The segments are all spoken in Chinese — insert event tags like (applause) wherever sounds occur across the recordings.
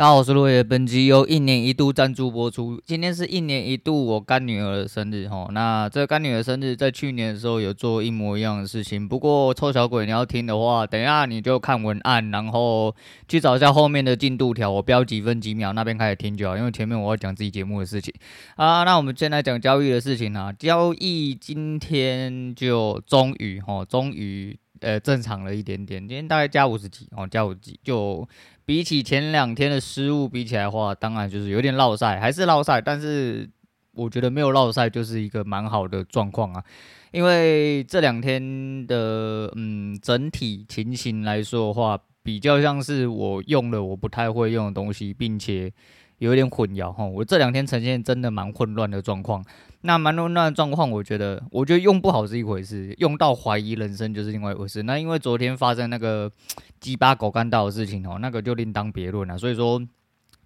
大家好，我是落叶。本集由一年一度赞助播出。今天是一年一度我干女儿的生日哈。那这干女儿生日在去年的时候有做一模一样的事情。不过臭小鬼，你要听的话，等一下你就看文案，然后去找一下后面的进度条，我标几分几秒，那边开始听就好。因为前面我要讲自己节目的事情啊。那我们先来讲交易的事情啊。交易今天就终于哈，终于呃正常了一点点。今天大概加五十几哦，加五十几就。比起前两天的失误比起来的话，当然就是有点落赛，还是落赛，但是我觉得没有落赛就是一个蛮好的状况啊。因为这两天的嗯整体情形来说的话，比较像是我用了我不太会用的东西，并且。有一点混淆哈，我这两天呈现真的蛮混乱的状况。那蛮混乱的状况，我觉得，我觉得用不好是一回事，用到怀疑人生就是另外一回事。那因为昨天发生那个鸡巴狗干道的事情哦，那个就另当别论了。所以说，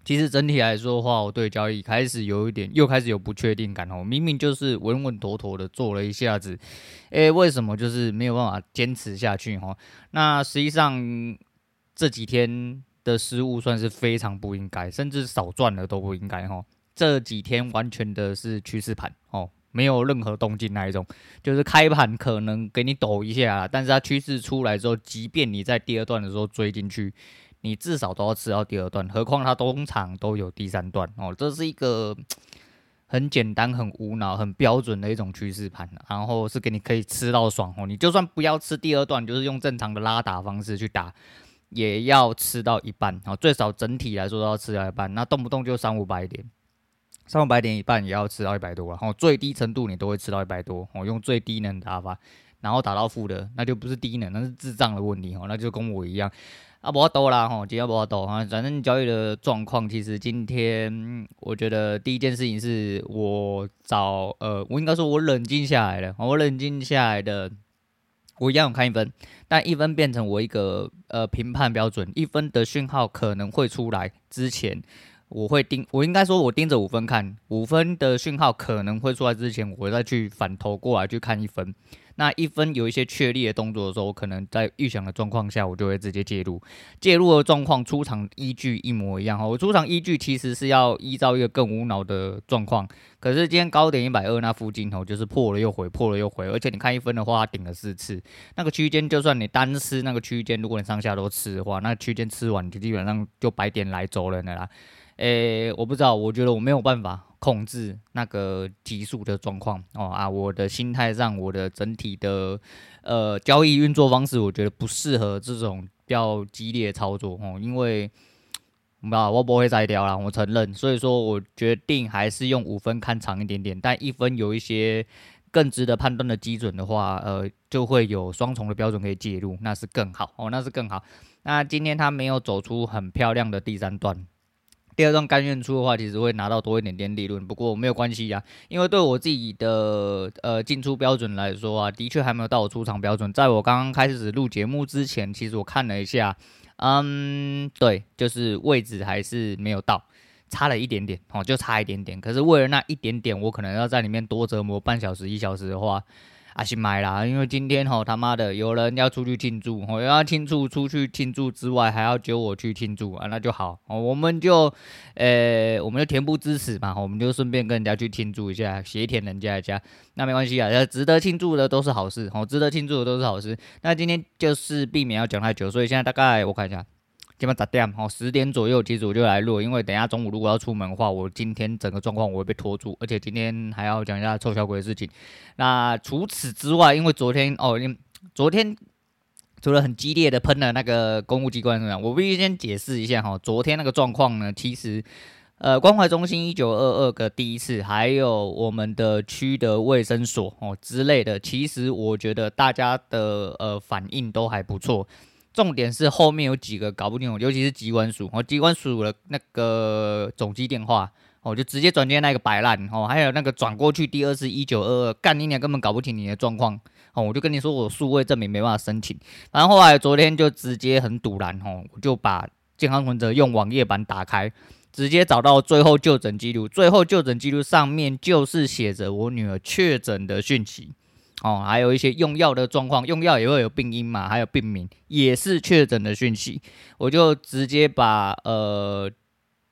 其实整体来说的话，我对交易开始有一点，又开始有不确定感哦。明明就是稳稳妥妥的做了一下子，诶，为什么就是没有办法坚持下去哈？那实际上这几天。的失误算是非常不应该，甚至少赚了都不应该哈。这几天完全的是趋势盘哦，没有任何动静那一种，就是开盘可能给你抖一下，但是它趋势出来之后，即便你在第二段的时候追进去，你至少都要吃到第二段，何况它通常都有第三段哦。这是一个 (tsk) 很简单、很无脑、很标准的一种趋势盘，然后是给你可以吃到爽哦。你就算不要吃第二段，就是用正常的拉打方式去打。也要吃到一半，好，最少整体来说都要吃到一半。那动不动就三五百点，三五百点一半也要吃到一百多啊。好，最低程度你都会吃到一百多。我用最低能打法，然后打到负的，那就不是低能，那是智障的问题哦。那就跟我一样啊，不要抖啦哈，今天不要抖哈。反正交易的状况，其实今天我觉得第一件事情是我找呃，我应该说我冷静下来了，我冷静下来的。我一样看一分，但一分变成我一个呃评判标准，一分的讯号可能会出来之前，我会盯，我应该说我盯着五分看，五分的讯号可能会出来之前，我再去反头过来去看一分。那一分有一些确立的动作的时候，我可能在预想的状况下，我就会直接介入。介入的状况出场依据一模一样哈，我出场依据其实是要依照一个更无脑的状况。可是今天高点一百二那附近头就是破了又回，破了又回，而且你看一分的话，它顶了四次。那个区间就算你单吃那个区间，如果你上下都吃的话，那区间吃完就基本上就白点来走了的啦。诶、我不知道，我觉得我没有办法控制那个急速的状况。哦啊，我的心态上，我的整体的呃交易运作方式，我觉得不适合这种比较激烈操作。哦，因为不知道我不会再掉了，我承认，所以说我决定还是用五分看长一点点，但一分有一些更值得判断的基准的话，呃，就会有双重的标准可以介入，那是更好。哦，那是更好。那今天他没有走出很漂亮的第三段。第二段甘愿出的话，其实会拿到多一点点利润，不过没有关系呀，因为对我自己的呃进出标准来说啊，的确还没有到我出场标准。在我刚刚开始录节目之前，其实我看了一下，嗯，对，就是位置还是没有到，差了一点点哦，就差一点点。可是为了那一点点，我可能要在里面多折磨半小时一小时的话。啊，是买啦，因为今天吼他妈的有人要出去庆祝，吼要庆祝出去庆祝之外，还要揪我去庆祝啊，那就好，哦，我们就，呃、我们就恬不知耻嘛，我们就顺便跟人家去庆祝一下，协舔人家一下，那没关系啊，值得庆祝的都是好事，吼，值得庆祝的都是好事。那今天就是避免要讲太久，所以现在大概我看一下。基本十点哦，十点左右，其实我就来录，因为等一下中午如果要出门的话，我今天整个状况我会被拖住，而且今天还要讲一下臭小鬼的事情。那除此之外，因为昨天哦，昨天除了很激烈的喷了那个公务机关怎么，我必须先解释一下哈，昨天那个状况呢，其实呃关怀中心一九二二个第一次，还有我们的区的卫生所哦之类的，其实我觉得大家的呃反应都还不错。重点是后面有几个搞不清楚，尤其是机关署，哦，机关署的那个总机电话，哦，就直接转接那个摆烂，哦，还有那个转过去第二次一九二二，干你娘根本搞不清你的状况，哦，我就跟你说我数位证明没办法申请，然后后来昨天就直接很赌烂，哦，我就把健康存折用网页版打开，直接找到最后就诊记录，最后就诊记录上面就是写着我女儿确诊的讯息。哦，还有一些用药的状况，用药也会有病因嘛，还有病名，也是确诊的讯息。我就直接把呃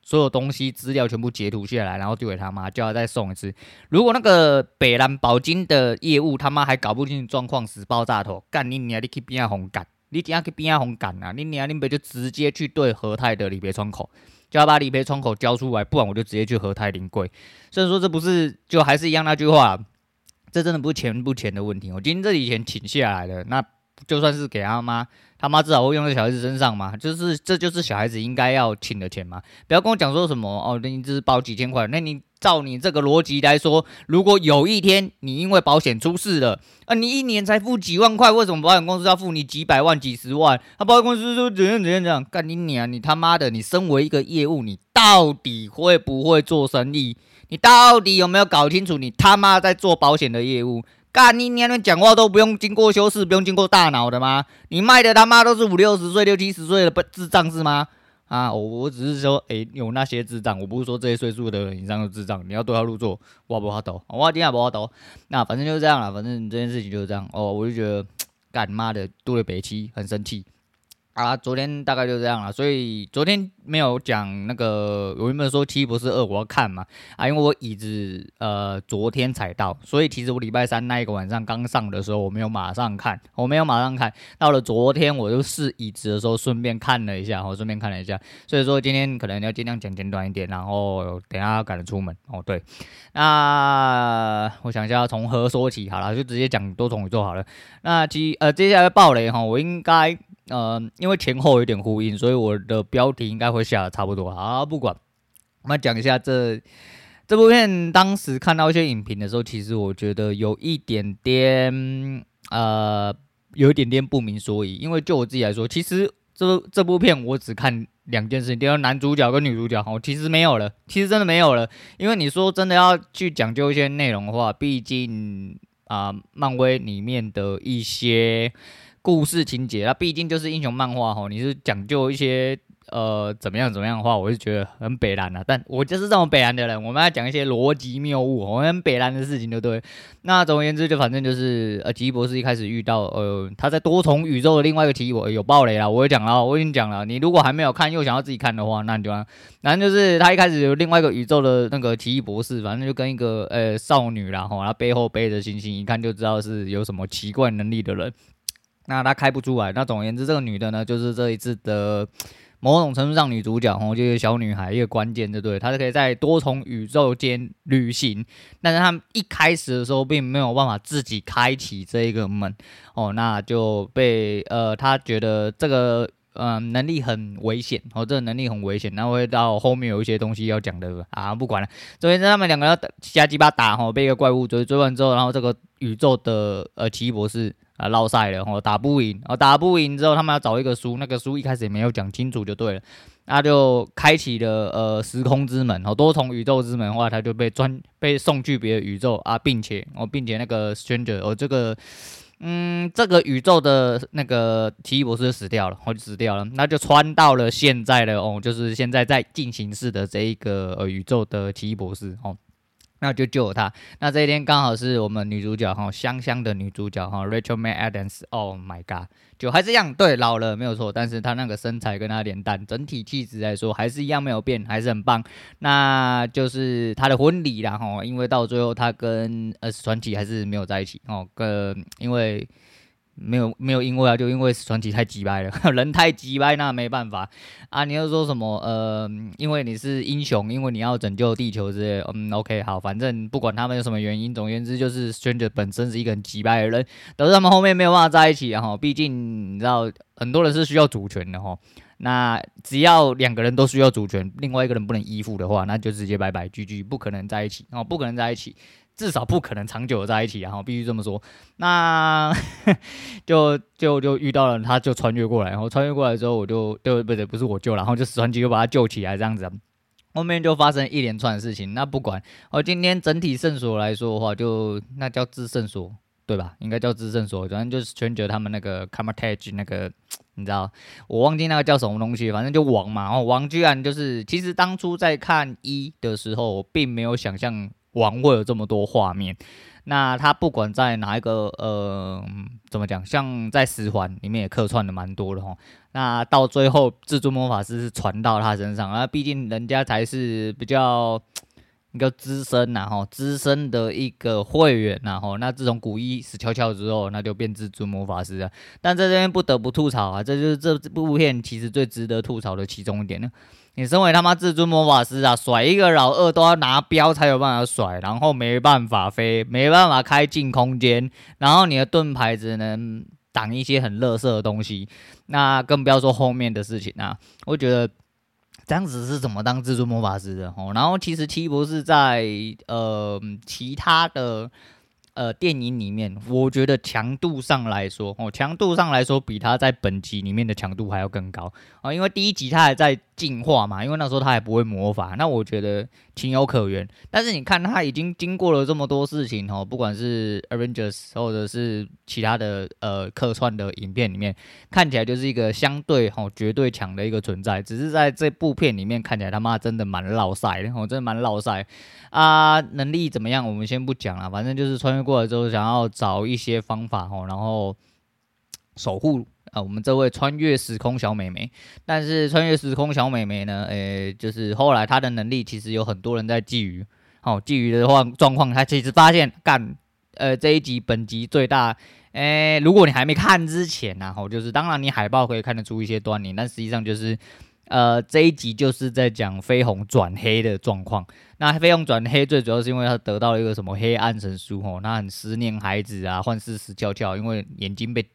所有东西资料全部截图下来，然后丢给他妈，叫他再送一次。如果那个北兰宝金的业务他妈还搞不清楚状况，死爆炸头，干你娘！你去边啊红干？你怎样去边啊红干啊？你娘！你别就直接去对和泰的理赔窗口，叫他把理赔窗口交出来，不然我就直接去和泰临柜。所以说这不是就还是一样那句话，这真的不是钱不钱的问题。我今天这笔钱请下来的，那就算是给他妈。他妈至少会用在小孩子身上嘛，就是这就是小孩子应该要请的钱嘛。不要跟我讲说什么哦，你只是保几千块，那你照你这个逻辑来说，如果有一天你因为保险出事了，啊，你一年才付几万块，为什么保险公司要付你几百万、几十万？他保险公司说怎样怎样怎样，干你娘！你他妈的，你身为一个业务，你到底会不会做生意？你到底有没有搞清楚你他妈在做保险的业务？干你娘！你讲话都不用经过修饰，不用经过大脑的吗？你卖的他妈都是五六十岁、六七十岁的不智障是吗？啊，我我只是说，诶、有那些智障，我不是说这些岁数的人以上的智障，你要对号入座，我不好抖，我今天不好抖。那反正就是这样了，反正这件事情就是这样。哦，我就觉得，干妈的，杜了北七很生气。啊，昨天大概就这样了，所以昨天没有讲那个，我原本说《七不是二》我要看嘛，啊，因为我椅子呃昨天才到，所以其实我礼拜三那一个晚上刚上的时候我没有马上看，我没有马上看到了昨天我就试椅子的时候顺便看了一下，我顺便看了一下，所以说今天可能要尽量讲简短一点，然后等下赶着出门哦，对，那我想一下从何说起，好了，就直接讲多重宇宙好了，那其呃接下来爆雷哈，我应该。呃，因为前后有点呼应，所以我的标题应该会下的差不多。好，不管，我们讲一下这这部片。当时看到一些影评的时候，其实我觉得有一点点呃，有一点点不明所以。因为就我自己来说，其实这部这部片我只看两件事情，第二男主角跟女主角，哦，其实没有了，其实真的没有了。因为你说真的要去讲究一些内容的话，毕竟啊，漫威里面的一些。故事情节，它毕竟就是英雄漫画吼，你是讲究一些呃怎么样怎么样的话，我就觉得很北烂啊。但我就是这种北烂的人，我们要讲一些逻辑谬误，我们北烂的事情，对不对？那总而言之，就反正就是呃，奇异博士一开始遇到呃，他在多重宇宙的另外一个奇异博士有爆雷了，我也讲了，我已经讲了。你如果还没有看又想要自己看的话，那你就，反正就是他一开始有另外一个宇宙的那个奇异博士，反正就跟一个呃少女啦吼，他背后背着星星，一看就知道是有什么奇怪能力的人。那他开不出来。那总而言之，这个女的呢，就是这一次的某种程度上女主角哦，就是小女孩一个关键，对不对？她是可以在多重宇宙间旅行，但是她一开始的时候并没有办法自己开启这一个门哦，那就被呃，她觉得这个嗯、呃、能力很危险哦，这个能力很危险，那会到后面有一些东西要讲的啊，不管了。总而言之，他们两个要瞎鸡巴打哦，被一个怪物追追完之后，然后这个宇宙的呃奇异博士。啊，落赛了，哦，打不赢，哦，打不赢之后，他们要找一个书，那个书一开始也没有讲清楚就对了，那就开启了呃时空之门，哦，多重宇宙之门的话，他就被专被送去别的宇宙啊，并且哦，并且那个 Stranger 哦，这个嗯，这个宇宙的那个奇异博士死掉了，哦，就死掉了，那就穿到了现在的哦，就是现在在进行式的这一个呃宇宙的奇异博士，哦。那就救了他。那这一天刚好是我们女主角哈，香香的女主角哈，Rachel McAdams。Oh my god，就还是一样，对，老了没有错，但是她那个身材跟她脸蛋，整体气质来说还是一样没有变，还是很棒。那就是她的婚礼啦哈，因为到最后她跟呃传奇还是没有在一起哦，跟因为。没有没有因为啊，就因为传奇太鸡掰了，(laughs) 人太鸡掰，那没办法啊。你要说什么呃，因为你是英雄，因为你要拯救地球之类，嗯，OK，好，反正不管他们有什么原因，总而言之就是 Stranger 本身是一个很鸡掰的人，导致他们后面没有办法在一起啊。哈，毕竟你知道很多人是需要主权的哈。那只要两个人都需要主权，另外一个人不能依附的话，那就直接拜拜，GG，不可能在一起哦，不可能在一起。至少不可能长久的在一起，然后必须这么说。那 (laughs) 就就就遇到了，他就穿越过来，然后穿越过来之后，我就对不对？不是我救，然后就传奇就把他救起来，这样子。后面就发生一连串的事情。那不管，我今天整体圣所来说的话，就那叫至圣所，对吧？应该叫至圣所，反正就是全觉他们那个 Kamar-Taj 那个，你知道，我忘记那个叫什么东西，反正就王嘛。然后王居然就是，其实当初在看一的时候，我并没有想象。王会有这么多画面，那他不管在哪一个呃，怎么讲，像在十环里面也客串的蛮多的齁。那到最后，至尊魔法师是传到他身上啊，毕竟人家才是比较。一个资深呐，吼，资深的一个会员呐，吼，那自从古一死翘翘之后，那就变至尊魔法师了。但在这边不得不吐槽啊，这就是这部片其实最值得吐槽的其中一点呢。你身为他妈至尊魔法师啊，甩一个老二都要拿镖才有办法甩，然后没办法飞，没办法开进空间，然后你的盾牌只能挡一些很垃圾的东西，那更不要说后面的事情啊，我觉得。这样子是怎么当至尊魔法师的？哦，然后其实奇异博士在呃其他的。呃，电影里面，我觉得强度上来说，哦，强度上来说，比他在本集里面的强度还要更高啊、哦！因为第一集他还在进化嘛，因为那时候他还不会魔法，那我觉得情有可原。但是你看他已经经过了这么多事情哦，不管是 Avengers 或者是其他的呃客串的影片里面，看起来就是一个相对哦绝对强的一个存在。只是在这部片里面看起来他妈真的蛮烙赛的哦，真的蛮烙赛啊！能力怎么样？我们先不讲了，反正就是穿越。过了之后，想要找一些方法哦，然后守护啊、我们这位穿越时空小美眉。但是穿越时空小美眉呢，诶、就是后来她的能力其实有很多人在觊觎。哦，觊觎的话状况，她其实发现干，呃，这一集本集最大，诶、如果你还没看之前呢、啊，哦，就是当然你海报可以看得出一些端倪，但实际上就是。呃，这一集就是在讲飞鸿转黑的状况。那飞鸿转黑最主要是因为他得到了一个什么黑暗神书吼，那很思念孩子啊，幻视死翘翘，因为眼睛被。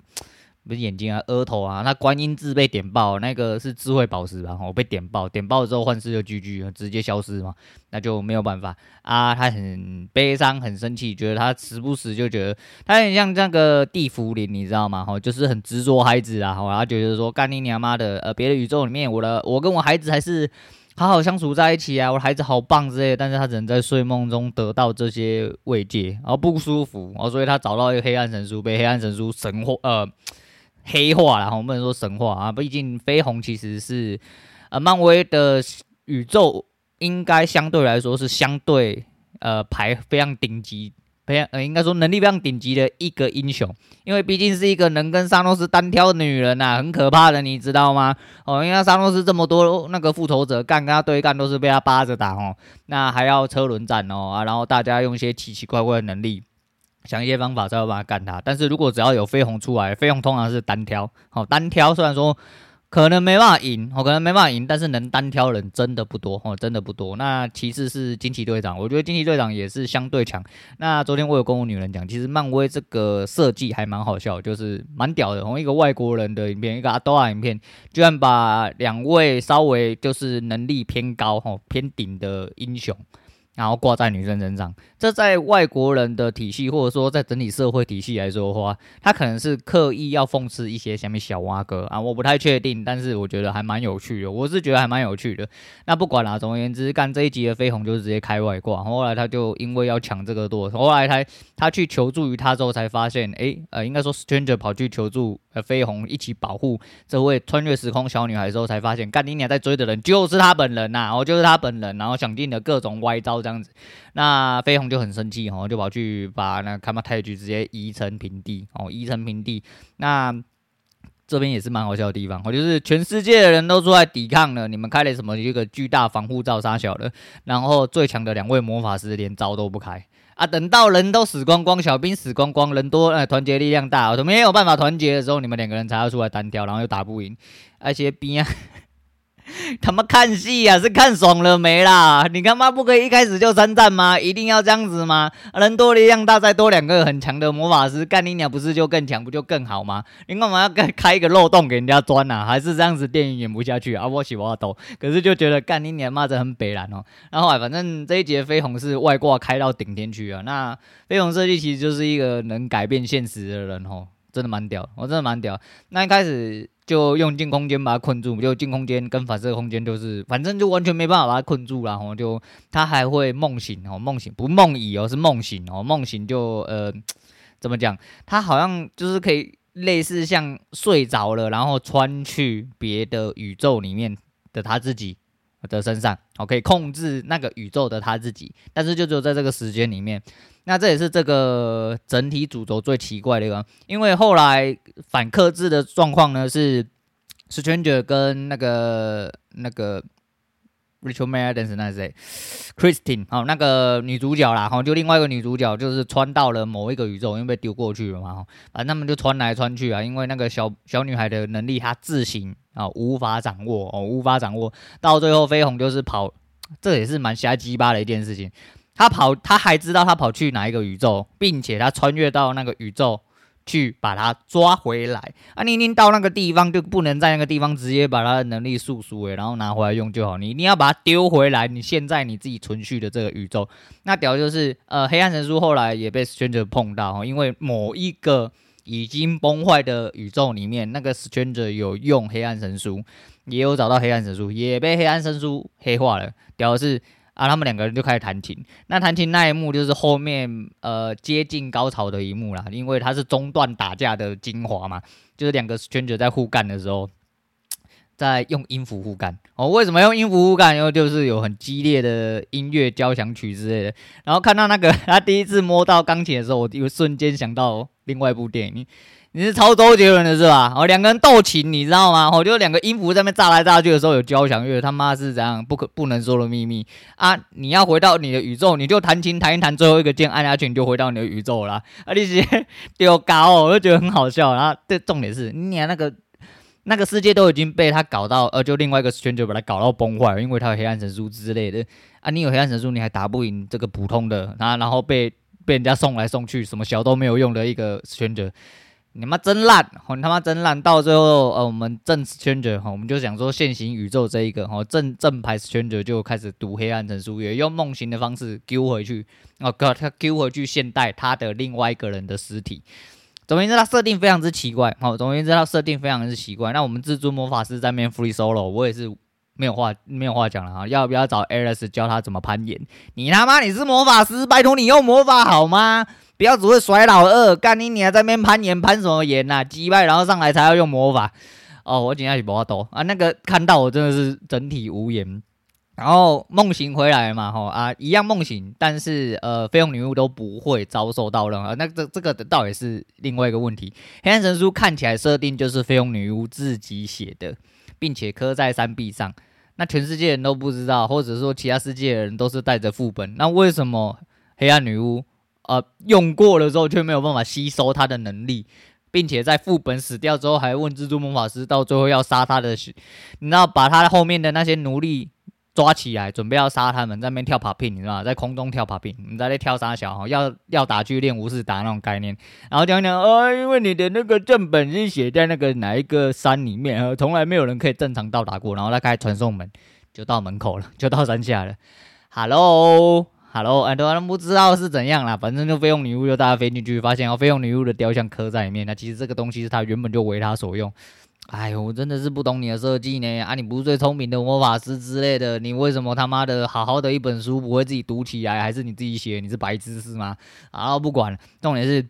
不是眼睛啊，额头啊，那观音字被点爆，那个是智慧宝石吧？我被点爆，点爆之后幻视就 GG，直接消失嘛，那就没有办法啊。他很悲伤，很生气，觉得他时不时就觉得他很像那个地缚灵，你知道吗？哈，就是很执着孩子啊，然后觉得说干你娘妈的，呃，别的宇宙里面，我的我跟我孩子还是好好相处在一起啊，我的孩子好棒之类的，但是他只能在睡梦中得到这些慰藉，然后不舒服，然后所以他找到一个黑暗神书，被黑暗神书神化，呃。黑化了，我们不能说神话啊，毕竟绯红其实是呃漫威的宇宙，应该相对来说是相对呃排非常顶级，非常呃应该说能力非常顶级的一个英雄，因为毕竟是一个能跟沙诺斯单挑的女人呐、很可怕的，你知道吗？哦，因为沙诺斯这么多那个复仇者干跟他对干都是被他扒着打哦，那还要车轮战哦啊，然后大家用一些奇奇怪怪的能力。想一些方法才有办法干他，但是如果只要有飞鸿出来，飞鸿通常是单挑，好单挑，虽然说可能没办法赢，我可能没办法赢，但是能单挑人真的不多，哦，真的不多。那其次是惊奇队长，我觉得惊奇队长也是相对强。那昨天我有跟我女人讲，其实漫威这个设计还蛮好笑，就是蛮屌的。从一个外国人的影片，一个阿多亚影片，居然把两位稍微就是能力偏高、吼偏顶的英雄。然后挂在女生身上，这在外国人的体系，或者说在整体社会体系来说的话，他可能是刻意要讽刺一些下面小蛙哥啊，我不太确定，但是我觉得还蛮有趣的，我是觉得还蛮有趣的。那不管啦，总而言之，干这一集的飞鸿就是直接开外挂，后来他就因为要抢这个舵，后来他他去求助于他之后才发现，哎，呃，应该说 Stranger 跑去求助。呃，飞鸿一起保护这位穿越时空小女孩的时候，才发现干你娘在追的人就是他本人呐，哦，就是他本人，然后想尽了各种歪招这样子，那飞鸿就很生气，哦，就跑去把那卡玛泰局直接夷成平地，哦，夷成平地。那这边也是蛮好笑的地方，哦，就是全世界的人都出来抵抗了，你们开了什么一个巨大防护罩杀小的，然后最强的两位魔法师连招都不开。啊！等到人都死光光，小兵死光光，人多，呃，团结力量大，都没有办法团结的时候，你们两个人才要出来单挑，然后又打不赢，而且兵啊！(laughs) 他妈看戏呀，是看爽了没啦？你他妈不可以一开始就参战吗？一定要这样子吗？人多力量大，再多两个很强的魔法师，干你娘不是就更强，不就更好吗？你干嘛要开开一个漏洞给人家钻啊？还是这样子电影演不下去啊？我喜欢抖，可是就觉得干你娘妈的很北蓝哦。然后反正这一节飞鸿是外挂开到顶天去啊。那飞鸿设计其实就是一个能改变现实的人哦，真的蛮屌，我真的蛮屌。那一开始。就用进空间把他困住，就进空间跟反射空间就是，反正就完全没办法把他困住了。然后就他还会梦醒哦，梦醒不梦以哦，是梦醒哦，梦醒就呃怎么讲？他好像就是可以类似像睡着了，然后穿去别的宇宙里面的他自己的身上，哦，可以控制那个宇宙的他自己，但是就只有在这个时间里面。那这也是这个整体主轴最奇怪的一个，因为后来反克制的状况呢是，Stranger 跟那个那个。Rachel Maddens，那谁？Christine，好，那个女主角啦，哈，就另外一个女主角，就是穿到了某一个宇宙，因为被丢过去了嘛，哈，反正他们就穿来穿去啊，因为那个小小女孩的能力，她自行啊无法掌握哦，无法掌握，到最后飞鸿就是跑，这也是蛮瞎鸡巴的一件事情，他跑，他还知道他跑去哪一个宇宙，并且他穿越到那个宇宙。去把他抓回来啊！你一定到那个地方就不能在那个地方直接把他的能力速速诶，然后拿回来用就好。你一定要把它丢回来。你现在你自己存续的这个宇宙，那屌就是呃，黑暗神书后来也被 Stranger 碰到，因为某一个已经崩坏的宇宙里面，那个 Stranger 有用黑暗神书，也有找到黑暗神书，也被黑暗神书黑化了。屌的是。啊，他们两个人就开始弹琴。那弹琴那一幕就是后面呃接近高潮的一幕啦，因为它是中段打架的精华嘛，就是两个 stranger 在互干的时候，在用音符互干。哦，为什么用音符互干？因为就是有很激烈的音乐交响曲之类的。然后看到那个 (laughs) 他第一次摸到钢琴的时候，我就瞬间想到另外一部电影。你是抄周杰伦的是吧？哦，两个人斗琴，你知道吗？哦，就两个音符在那炸来炸去的时候有交响乐，他妈是怎样不可不能说的秘密啊！你要回到你的宇宙，你就弹琴弹一弹，最后一个键按下去，你就回到你的宇宙了。啊，你直接 (laughs) 丢高，我就觉得很好笑。然后这重点是，你那个那个世界都已经被他搞到，呃，就另外一个圈就把他搞到崩坏，因为他有黑暗神书之类的啊。你有黑暗神书，你还打不赢这个普通的，然后然后被被人家送来送去，什么小都没有用的一个圈者。你妈真烂，你他妈真烂！到最后，呃，我们正 Stranger 哈，我们就想说现行宇宙这一个哈正正牌圈者就开始读黑暗神书，也用梦行的方式丢回去，哦，哥，他丢回去现代他的另外一个人的尸体。总之，他设定非常之奇怪，好，总而言之，他设定非常之奇怪。那我们至尊魔法师在面 free solo，我也是没有话没有话讲了哈，要不要找 Alice 教他怎么攀岩？你他妈你是魔法师，拜托你用魔法好吗？不要只会甩老二，干你你还在那边攀岩，攀什么岩呐、啊？击败然后上来才要用魔法哦！我今天去魔法多啊，那个看到我真的是整体无言。然后梦醒回来嘛，吼啊，一样梦醒，但是呃，绯红女巫都不会遭受到任何。那这这个倒也是另外一个问题。黑暗神书看起来设定就是绯红女巫自己写的，并且刻在山壁上，那全世界人都不知道，或者说其他世界的人都是带着副本。那为什么黑暗女巫？呃，用过了之后却没有办法吸收她的能力，并且在副本死掉之后还问蜘蛛魔法师，到最后要杀他的，你知道把他后面的那些奴隶抓起来，准备要杀他们，在那边跳 pop in 你知道吗？在空中跳 pop in 你在那跳三小，要要打去练无视打那种概念，然后讲讲，呃，因为你的那个正本是写在那个哪一个山里面，呃，从来没有人可以正常到达过，然后他开传送门，就到门口了，就到山下了，Hello。Hello，很多人不知道是怎样啦，反正就绯红女巫就大家飞进去，发现哦，绯红女巫的雕像刻在里面。那其实这个东西是他原本就为他所用。哎呦，我真的是不懂你的设计呢。啊，你不是最聪明的魔法师之类的，你为什么他妈的好好的一本书不会自己读起来，还是你自己写？你是白痴是吗？啊不管，重点是。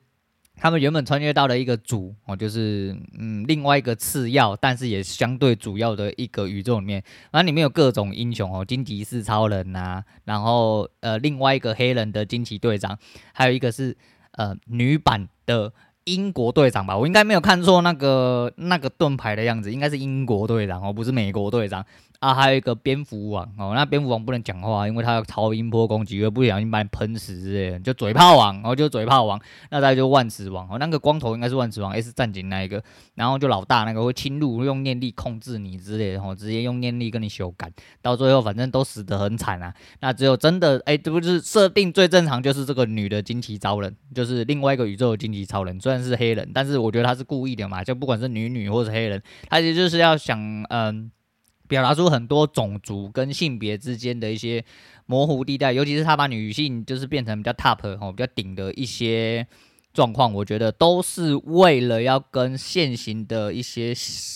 他们原本穿越到了一个主哦，就是嗯另外一个次要，但是也相对主要的一个宇宙里面，然后里面有各种英雄哦，金骑士超人呐、然后呃另外一个黑人的惊奇队长，还有一个是呃女版的英国队长吧，我应该没有看错那个那个盾牌的样子，应该是英国队长哦，不是美国队长。啊，还有一个蝙蝠王哦，那蝙蝠王不能讲话，因为他要超音波攻击，会不小心把你喷死之类的，就嘴炮王，然后就嘴炮王，那再就万磁王哦，那个光头应该是万磁王 S 战警那一个，然后就老大那个会侵入，用念力控制你之类的，哦，直接用念力跟你修改，到最后反正都死得很惨啊。那只有真的，哎，这不是设定最正常，就是这个女的惊奇超人，就是另外一个宇宙的惊奇超人，虽然是黑人，但是我觉得他是故意的嘛，就不管是女女或是黑人，他其实就是要想，嗯。表达出很多种族跟性别之间的一些模糊地带，尤其是他把女性就是变成比较 top 哦，比较顶的一些状况，我觉得都是为了要跟现行的一些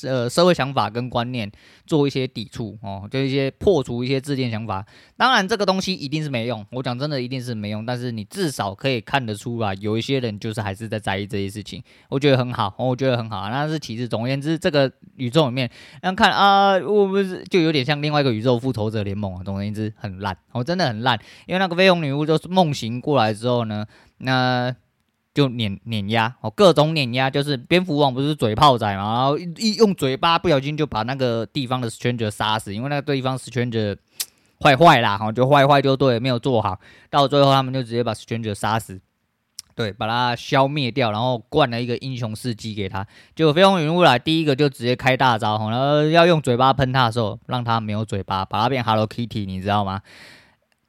呃社会想法跟观念做一些抵触哦，就一些破除一些自恋想法。当然，这个东西一定是没用，我讲真的一定是没用。但是你至少可以看得出来，有一些人就是还是在在意这些事情，我觉得很好，我觉得很好。那是其次，总而言之，这个宇宙里面，那看啊，我不是就有点像另外一个宇宙复仇者联盟啊。总而言之，很烂，我真的很烂，因为那个绯红女巫就是梦醒过来之后呢，那。就碾碾压哦，各种碾压，就是蝙蝠王不是嘴炮仔嘛，然后一用嘴巴不小心就把那个地方的 stranger 杀死，因为那个地方 stranger 坏坏啦，哈，就坏坏就对，没有做好，到最后他们就直接把 stranger 杀死，对，把他消灭掉，然后灌了一个英雄事迹给他，结果绯红女巫来第一个就直接开大招，然后要用嘴巴喷他的时候，让他没有嘴巴，把他变 Hello Kitty，你知道吗？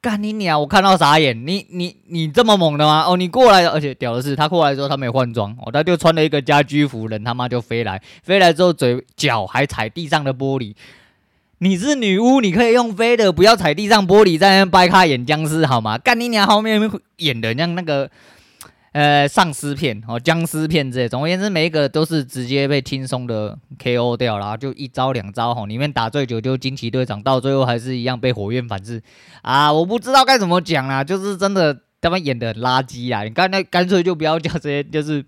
干你娘！我看到傻眼，你你你这么猛的吗？哦，你过来，而且屌的是，他过来之后他没有换装，哦，他就穿了一个家居服，人他妈就飞来，飞来之后嘴脚还踩地上的玻璃。你是女巫，你可以用飞的，不要踩地上玻璃，在那掰开演僵尸好吗？干你娘！后面演的像那个。呃，丧尸片哦，僵尸片之类，总而言之，每一个都是直接被轻松的 KO 掉然后，就一招两招吼，里面打最久就惊奇队长，到最后还是一样被火焰反噬啊！我不知道该怎么讲啦，就是真的他们演的很垃圾啊！你刚才干脆就不要叫这些，就是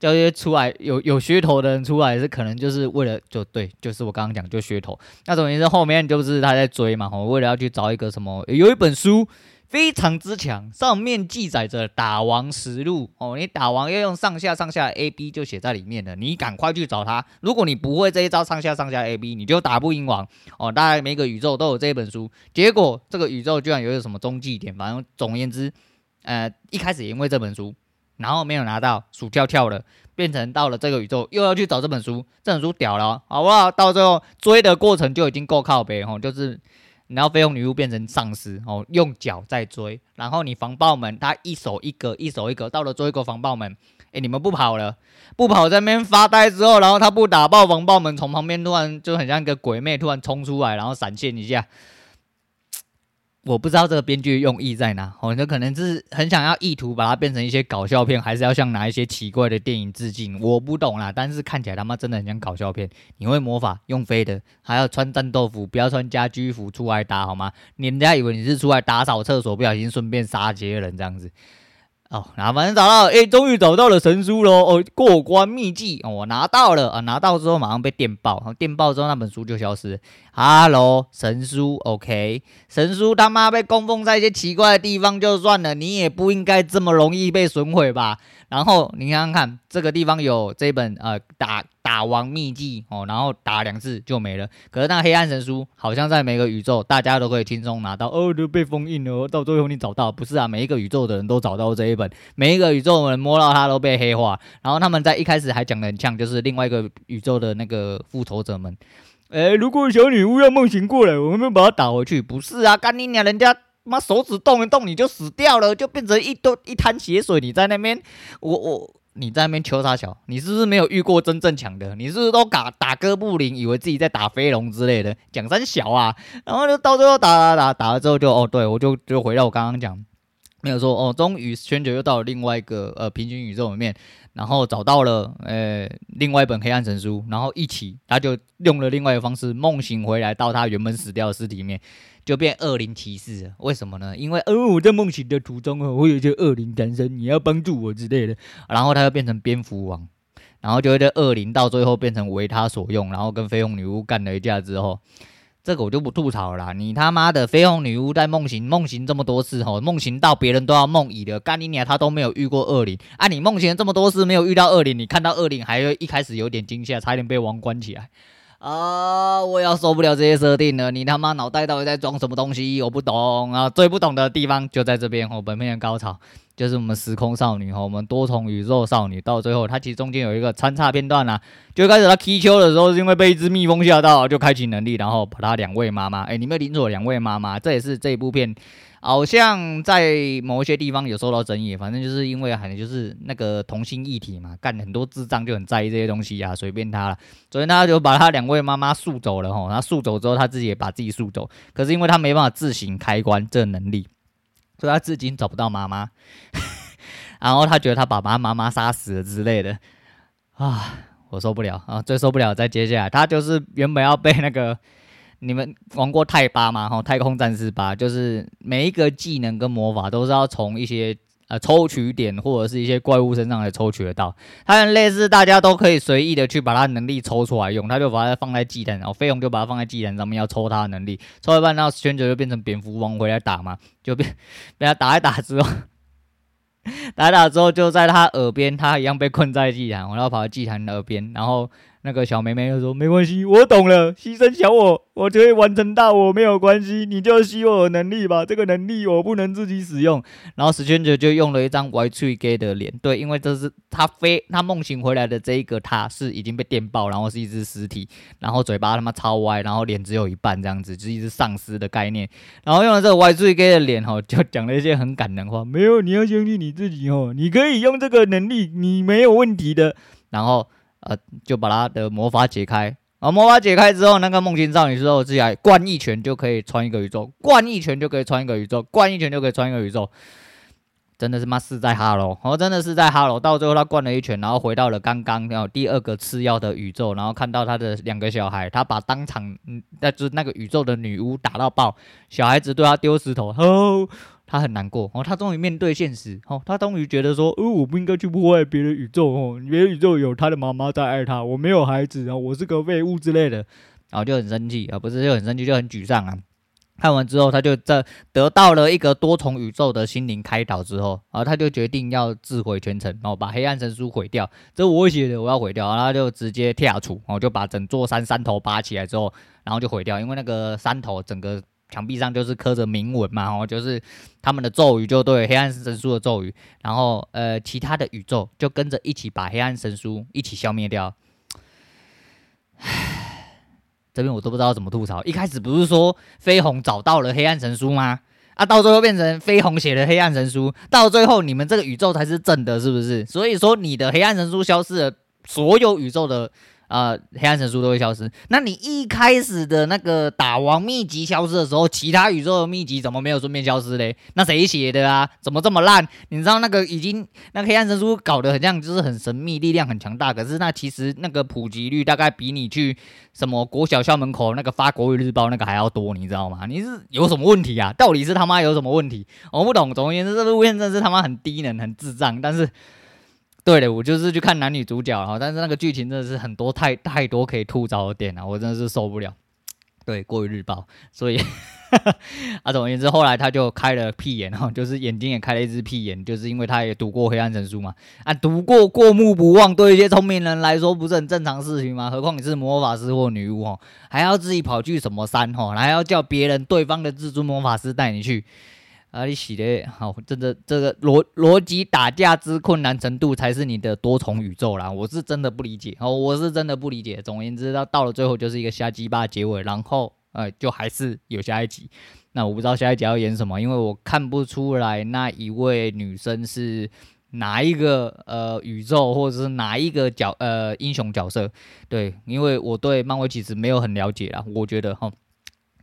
叫这些出来有有噱头的人出来，是可能就是为了就对，就是我刚刚讲就噱头。那总而言之，后面就是他在追嘛，我为了要去找一个什么，有一本书。非常之强，上面记载着打王实录哦。你打王要用上下上下 A B 就写在里面了，你赶快去找他。如果你不会这一招上下上下 A B，你就打不赢王哦。大概每个宇宙都有这一本书，结果这个宇宙居然有一个什么中继点，反正总言之，呃，一开始也因为这本书，然后没有拿到，鼠跳跳了，变成到了这个宇宙又要去找这本书，这本书屌了，好不好？到最后追的过程就已经够靠北哦，就是。然后飞红女巫变成丧尸哦，用脚在追，然后你防爆门，他一手一格，一手一格，到了最后一个防爆门，哎，你们不跑了，不跑在那边发呆之后，然后他不打爆防爆门，从旁边突然就很像一个鬼魅突然冲出来，然后闪现一下。我不知道这个编剧用意在哪，哦，那可能是很想要意图把它变成一些搞笑片，还是要向哪一些奇怪的电影致敬？我不懂啦，但是看起来他妈真的很像搞笑片。你会魔法用飞的，还要穿战斗服，不要穿家居服出来打好吗？人家以为你是出来打扫厕所，不小心顺便杀几个人这样子。哦，然后反正找到，哎，终于找到了神书喽！哦，过关秘籍，哦，我拿到了啊！拿到之后马上被电爆，然后电爆之后那本书就消失。哈喽，神书，OK，神书他妈被供奉在一些奇怪的地方就算了，你也不应该这么容易被损毁吧？然后你看看这个地方有这本呃打打王秘技哦，然后打两次就没了。可是那黑暗神书好像在每个宇宙大家都可以轻松拿到哦，都被封印了。到最后你找到不是啊？每一个宇宙的人都找到这一本，每一个宇宙的人摸到它都被黑化。然后他们在一开始还讲得很呛，就是另外一个宇宙的那个复仇者们，诶，如果小女巫要梦醒过来，我们把它打回去。不是啊，干你娘，人家。妈手指动一动你就死掉了，就变成一堆一滩血水。你在那边，我我你在那边求啥小？你是不是没有遇过真正强的？你是不是都打打哥布林，以为自己在打飞龙之类的？讲三小啊，然后就到最后打打打打了之后就哦，对我就就回到我刚刚讲，没有说哦，终于圈球又到了另外一个呃平行宇宙里面，然后找到了呃另外一本黑暗神书，然后一起他就用了另外一个方式梦醒回来到他原本死掉的尸体里面。就变恶灵骑士，为什么呢？因为哦我在梦醒的途中哦，我有一些恶灵诞生，你要帮助我之类的。然后他就变成蝙蝠王，然后就会在恶灵到最后变成为他所用，然后跟绯红女巫干了一架之后，这个我就不吐槽了。你他妈的绯红女巫在梦行梦行这么多次吼，梦行到别人都要梦遗的，干你娘他都没有遇过恶灵啊！你梦行这么多次没有遇到恶灵，你看到恶灵还会一开始有点惊吓，差点被王关起来。啊！我要受不了这些设定了！你他妈脑袋到底在装什么东西？我不懂啊！最不懂的地方就在这边哦。本片的高潮就是我们时空少女和我们多重宇宙少女，到最后它其实中间有一个穿插片段啊，就开始她踢球的时候是因为被一只蜜蜂吓到，就开启能力，然后把她两位妈妈，哎，你没有领错两位妈妈，这也是这一部片。好像在某一些地方有受到争议，反正就是因为可能就是那个同性议题嘛，干很多智障就很在意这些东西啊，随便他了。所以他就把他两位妈妈送走了吼，他送走之后他自己也把自己送走，可是因为他没办法自行开关这能力，所以他至今找不到妈妈。然后他觉得他爸爸妈妈杀死了之类的啊，我受不了啊！最受不了再接下来，他就是原本要被那个你们玩过泰八吗，哈，太空战士八，就是每一个技能跟魔法都是要从一些。呃，抽取点或者是一些怪物身上来抽取得到，它很类似，大家都可以随意的去把它能力抽出来用，他就把它放在祭坛，然后飞鸿就把它放在祭坛上面要抽它的能力，抽一半，然后宣哲就变成蝙蝠王回来打嘛，就变 (laughs) 被他打一打之后，打一打之后就在他耳边，他一样被困在祭坛，然后跑到祭坛的耳边，然后。那个小妹妹就说：“没关系，我懂了，牺牲小我，我就会完成大我，没有关系。你就吸我的能力吧，这个能力我不能自己使用。”然后史圈者就用了一张 Y2K 的脸，对，因为这是他飞他梦醒回来的这一个，他是已经被电爆，然后是一只尸体，然后嘴巴他妈超歪，然后脸只有一半这样子，就是一只丧尸的概念。然后用了这个 Y2K 的脸哈，就讲了一些很感人话，没有，你要相信你自己哦，你可以用这个能力，你没有问题的。然后。呃，就把他的魔法解开，啊魔法解开之后，那个梦境少女之后，自己来灌一拳就可以穿一个宇宙，灌一拳就可以穿一个宇宙，灌一拳就可以穿一个宇宙，真的是妈是在哈喽，然后真的是在哈喽，到最后他灌了一拳，然后回到了刚刚然后第二个次要的宇宙，然后看到他的两个小孩，他把当场嗯，那就是那个宇宙的女巫打到爆，小孩子对他丢石头，(laughs) 哦。他很难过哦，他终于面对现实哦，他终于觉得说，哦，我不应该去破坏别的宇宙哦，别的宇宙有他的妈妈在爱他，我没有孩子啊，我是个废物之类的，然后就很生气啊，不是就很生气，就很沮丧啊。看完之后，他就在得到了一个多重宇宙的心灵开导之后，啊他就决定要自毁全城，然后把黑暗神书毁掉，这我写的，我要毁掉，然后就直接跳出，然后就把整座山山头拔起来之后，然后就毁掉，因为那个山头整个。墙壁上就是刻着铭文嘛，哦，就是他们的咒语，就对黑暗神书的咒语，然后呃，其他的宇宙就跟着一起把黑暗神书一起消灭掉。这边我都不知道怎么吐槽。一开始不是说飞鸿找到了黑暗神书吗？啊，到最后变成飞鸿写的黑暗神书，到最后你们这个宇宙才是正的，是不是？所以说你的黑暗神书消失了，所有宇宙的。啊、呃，黑暗神书都会消失。那你一开始的那个打王秘籍消失的时候，其他宇宙的秘籍怎么没有顺便消失嘞？那谁写的啊？怎么这么烂？你知道那个已经那黑暗神书搞得很像，就是很神秘，力量很强大。可是那其实那个普及率大概比你去什么国小校门口那个发国语日报那个还要多，你知道吗？你是有什么问题啊？到底是他妈有什么问题？我不懂。总而言之，这部片真是他妈很低能、很智障，但是。对的，我就是去看男女主角哈，但是那个剧情真的是很多太太多可以吐槽的点啊，我真的是受不了。对，过于日报，所以 (laughs) 啊，总而言之，后来他就开了屁眼哈，就是眼睛也开了一只屁眼，就是因为他也读过黑暗神书嘛，啊，读过过目不忘，对一些聪明人来说不是很正常事情吗？何况你是魔法师或女巫哦，还要自己跑去什么山哈，还要叫别人对方的至尊魔法师带你去。啊，你写的好，真的这个逻逻辑打架之困难程度才是你的多重宇宙啦，我是真的不理解哦，我是真的不理解。总而言之，到到了最后就是一个瞎鸡巴结尾，然后呃，就还是有下一集。那我不知道下一集要演什么，因为我看不出来那一位女生是哪一个呃宇宙或者是哪一个角呃英雄角色。对，因为我对漫威其实没有很了解啦，我觉得哈。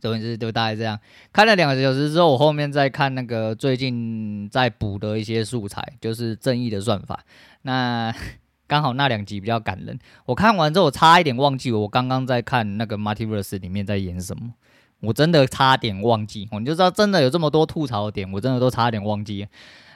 总之就大概这样，看了两个小时之后，我后面再看那个最近在补的一些素材，就是正义的算法。那 (laughs) 刚好那两集比较感人，我看完之后我差一点忘记我刚刚在看那个 Multiverse 里面在演什么，我真的差点忘记。你就知道真的有这么多吐槽点，我真的都差点忘记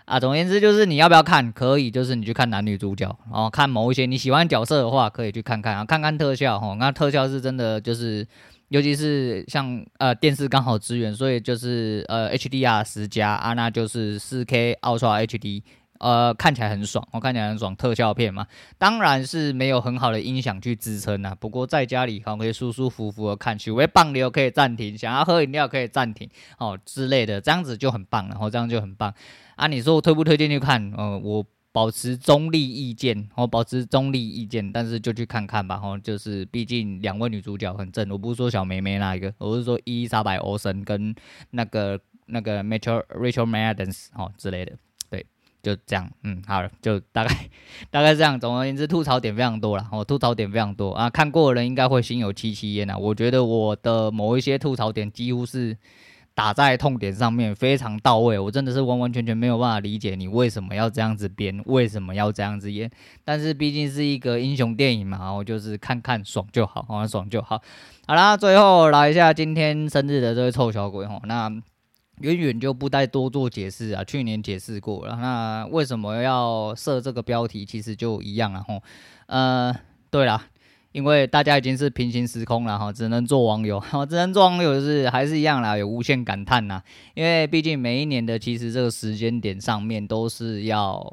啊。总而言之就是你要不要看，可以，就是你去看男女主角，然后看某一些你喜欢角色的话，可以去看看啊，看看特效哈，那特效是真的就是。尤其是像呃电视刚好支援，所以就是呃 HDR 十加啊，那就是四 K Ultra HD，呃看起来很爽，我、看起来很爽，特效片嘛，当然是没有很好的音响去支撑啊。不过在家里好可以舒舒服服的看，许为棒流可以暂停，想要喝饮料可以暂停哦之类的，这样子就很棒了，然、哦、后这样就很棒啊。你说我推不推荐去看？呃，我。保持中立意见，我保持中立意见，但是就去看看吧，吼，就是毕竟两位女主角很正，我不是说小梅梅那一个，我是说伊丽莎白·欧森跟那个那个 Rachel Rachel Maddens 哦之类的，对，就这样，嗯，好了，就大概 (laughs) 大概这样，总而言之，吐槽点非常多了，哦吐槽点非常多啊，看过的人应该会心有戚戚焉呐，我觉得我的某一些吐槽点几乎是。打在痛点上面，非常到位。我真的是完完全全没有办法理解你为什么要这样子编，为什么要这样子演。但是毕竟是一个英雄电影嘛，我就是看看爽就好，好爽就好。好啦，最后来一下今天生日的这位臭小鬼哈，那远远就不再多做解释啊，去年解释过了。那为什么要设这个标题？其实就一样啊，吼，呃，对啦。因为大家已经是平行时空了哈，只能做网友，(laughs) 只能做网友就是还是一样啦，有无限感叹呐。因为毕竟每一年的其实这个时间点上面都是要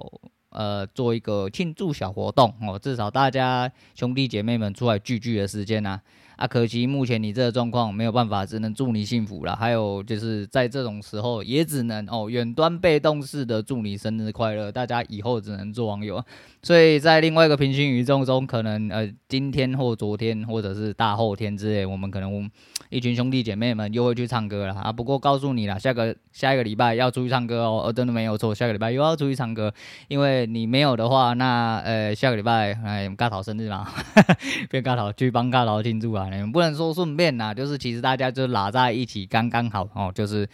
呃做一个庆祝小活动哦，至少大家兄弟姐妹们出来聚聚的时间呐。啊，啊可惜目前你这个状况没有办法，只能祝你幸福了。还有就是在这种时候，也只能哦远端被动式的祝你生日快乐。大家以后只能做网友。所以在另外一个平行宇宙中，可能呃今天或昨天或者是大后天之类，我们可能一群兄弟姐妹们又会去唱歌了啊。不过告诉你了，下个下一个礼拜要出去唱歌哦，真的没有错，下个礼拜又要出去唱歌。因为你没有的话，那呃下个礼拜哎尬桃生日嘛，(laughs) 变尬桃去帮尬桃庆祝啊。你们不能说顺便呐，就是其实大家就拉在一起刚刚好哦，就是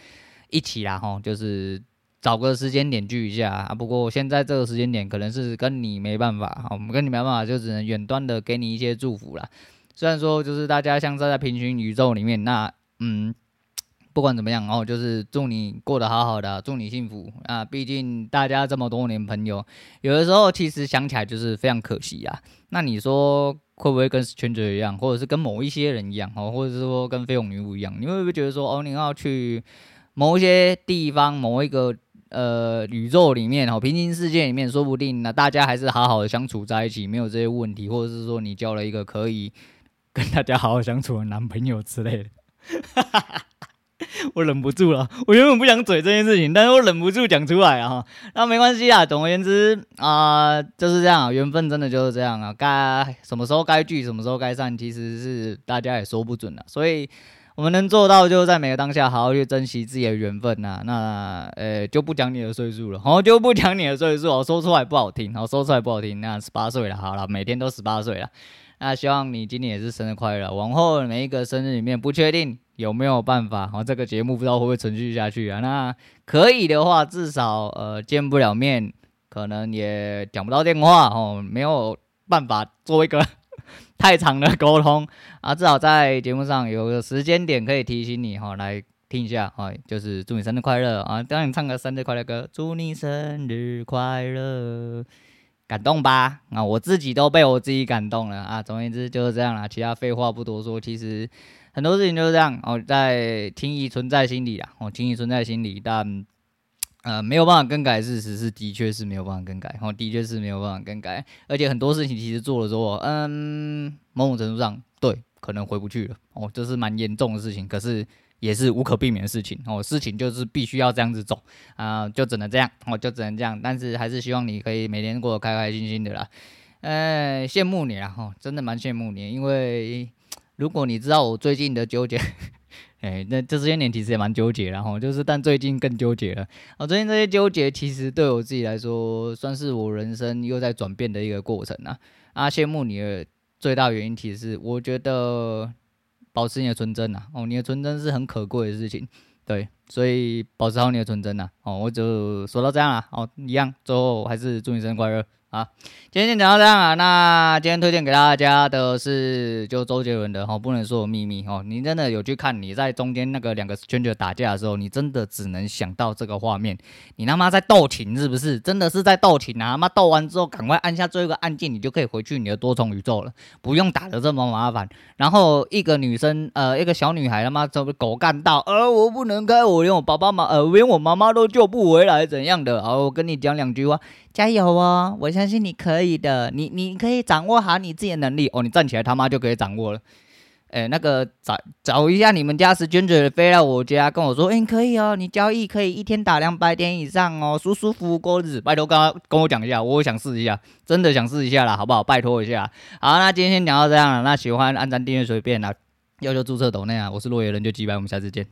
一起啦吼，就是。找个时间点聚一下啊！不过现在这个时间点可能是跟你没办法，我们跟你没办法，就只能远端的给你一些祝福啦。虽然说就是大家像在在平行宇宙里面，那嗯，不管怎么样哦，就是祝你过得好好的，祝你幸福啊！毕竟大家这么多年朋友，有的时候其实想起来就是非常可惜啊。那你说会不会跟全职一样，或者是跟某一些人一样哦，或者是说跟绯红女巫一样？你会不会觉得说哦，你要去某一些地方，某一个？呃，宇宙里面哦，平行世界里面，说不定那大家还是好好的相处在一起，没有这些问题，或者是说你交了一个可以跟大家好好相处的男朋友之类的。哈哈哈 (laughs) 我忍不住了，我原本不想嘴这件事情，但是我忍不住讲出来啊。那没关系啊，总而言之啊、就是这样啊，缘分真的就是这样啊。该什么时候该聚，什么时候该散，其实是大家也说不准的，所以。我们能做到，就是在每个当下好好去珍惜自己的缘分呐、啊。那呃，就不讲你的岁数了，好，就不讲你的岁数，说出来不好听，好，说出来不好听。那十八岁了，好了，每天都十八岁了。那希望你今年也是生日快乐。往后每一个生日里面，不确定有没有办法，哦，这个节目不知道会不会持续下去啊？那可以的话，至少呃见不了面，可能也讲不到电话哦，没有办法做一个。(laughs) 太长的沟通啊，至少在节目上有个时间点可以提醒你哈，来听一下哈，就是祝你生日快乐啊，当你唱个生日快乐歌，祝你生日快乐，感动吧啊，我自己都被我自己感动了啊，总而言之就是这样啦，其他废话不多说，其实很多事情就是这样哦，在轻易存在心里啊，哦，轻易存在心里，但。呃，没有办法更改事实是的确是没有办法更改，哦，的确是没有办法更改，而且很多事情其实做了之后，嗯，某种程度上对，可能回不去了，哦，这是蛮严重的事情，可是也是无可避免的事情，哦，事情就是必须要这样子走，啊、就只能这样，哦，就只能这样，但是还是希望你可以每天过得开开心心的啦，呃，羡慕你啦，哦，真的蛮羡慕你，因为如果你知道我最近的纠结。(laughs) 哎、那这些年其实也蛮纠结，然后就是，但最近更纠结了。哦，最近这些纠结其实对我自己来说，算是我人生又在转变的一个过程啊。啊，羡慕你的最大原因，其实我觉得保持你的纯真呐。哦，你的纯真是很可贵的事情，对，所以保持好你的纯真呐。哦，我就说到这样了。哦，一样，最后还是祝你生日快乐。好，今天就讲到这样啊。那今天推荐给大家的是，就周杰伦的哈，不能说的秘密哦。你真的有去看？你在中间那个两个圈圈打架的时候，你真的只能想到这个画面。你他妈在斗琴是不是？真的是在斗琴啊！他妈斗完之后，赶快按下最后一个按键，你就可以回去你的多重宇宙了，不用打得这么麻烦。然后一个女生，呃，一个小女孩他妈怎么狗干到？呃，我不能开，我连我爸爸妈，呃，连我妈妈都救不回来，怎样的？好，我跟你讲两句话。加油哦！我相信你可以的，你你可以掌握好你自己的能力哦。你站起来他妈就可以掌握了。哎，那个找找一下你们家十卷嘴飞到我家跟我说，哎，可以哦，你交易可以一天打两百点以上哦，舒舒服服过日子。拜托，刚刚跟我讲一下，我想试一下，真的想试一下啦，好不好？拜托一下。好，那今天先讲到这样了。那喜欢按赞订阅随便啦，要求注册抖内啊。我是落叶人，就击败，我们下次见。